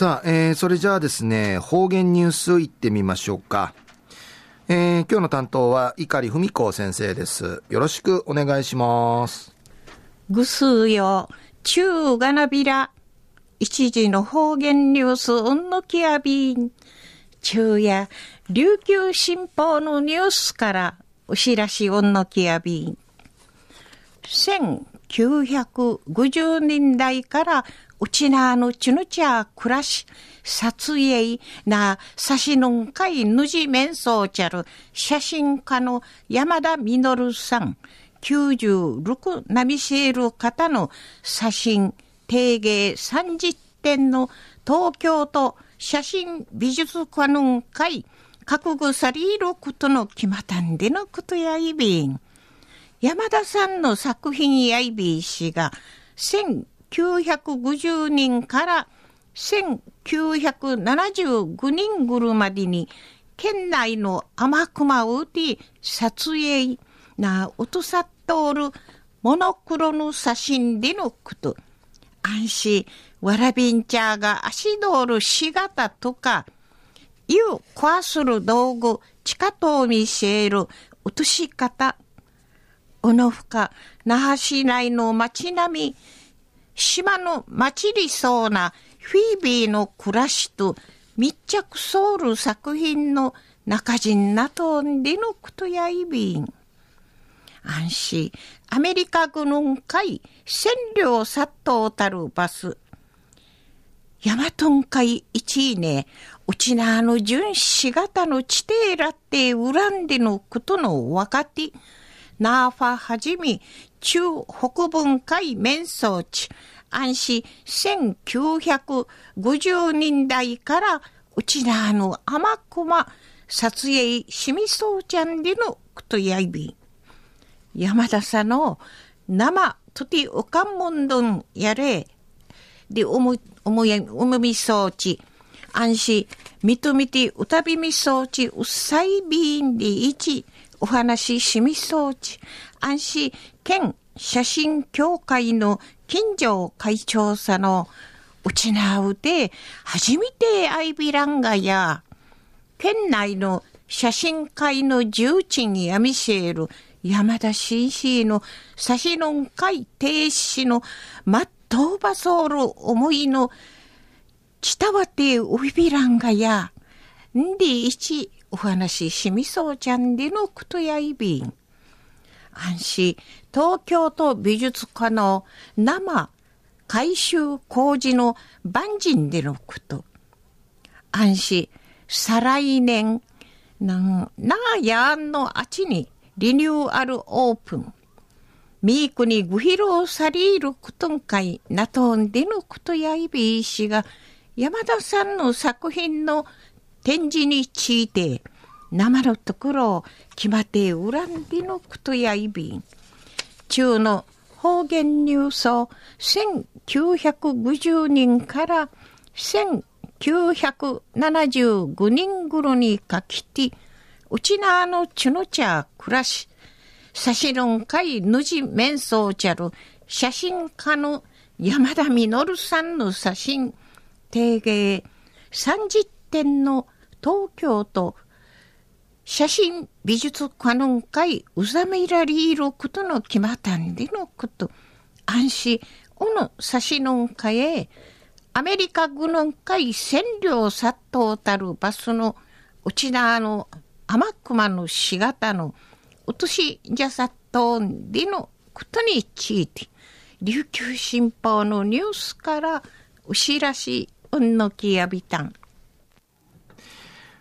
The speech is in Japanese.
さあ、えー、それじゃあですね、方言ニュースいってみましょうか。えー、今日の担当は碇文子先生です。よろしくお願いします。ぐすうよ、中がなびら。一時の方言ニュース、うんのきやびん。昼夜、琉球新報のニュースから、お知らしうんのきやびん。1950年代からうちなのちぬちゃ暮らし、撮影な、さしのんかいぬじめんそうちゃる、写真家の山田実さん、96ナミシェル方の写真、定芸30点の東京都写真美術館の会、覚悟されることの決まったんでのことやいびん。山田さんの作品やいびいしが、1950人から1975人ぐるまでに県内の天熊をうて撮影なうとさっとおるモノクロの写真でのこと。安心、わらびんちゃが足通るしがたとか、湯壊する道具、地下と見せる落とし方、おのふか、那覇市内の街並み、島の町りそうなフィービーの暮らしと密着ソウル作品の中人なとんでのことやいびん。安心、アメリカ軍の会、占領殺到たるバス。ヤマトン会一位ね、うちなあの巡視型の地底らって恨んでのことの若手、ナーファはじめ、中北分海面装置、安市1950年代からうちなの甘熊撮影しみそうちゃんでのことやいび。山田さんの生とておかんもんどんやれ。でおもおもやおもみそうち。安心みとみてうたびみそうちうっさいびんでいち。お話しみそうち。安心県写真協会の近所会長さのうちなうで初めてアイビランガや県内の写真会の重鎮やみせる山田紳士の差しのん会停止のまっとうばそうる思いのちたわてうびびらんがやんでいちお話しみそうちゃんでのことやいびん。安心、東京都美術館の生改修工事の万人でのこと。安心、再来年、な、なやんのあちにリニューアルオープン。ミークにぐひろされることんかいなとんでのことやいびいしが、山田さんの作品の展示について、生のところ決まって恨んでのことやいびん。中の方言ニュースを1950人から1975人ぐろにかきて、うちなあのちのちゃ暮らし、さしのんかいぬじ面相ちゃる写真家の山田実さんの写真、定芸30点の東京都写真美術館の会うざめられることの決まったんでのこと。安心、おの差しのんかへ、アメリカ軍の会占領殺到たるバスのうちなの天熊のしがたのうとしじゃ殺到でのことについて、琉球新報のニュースからお知らしうんのきやびたん。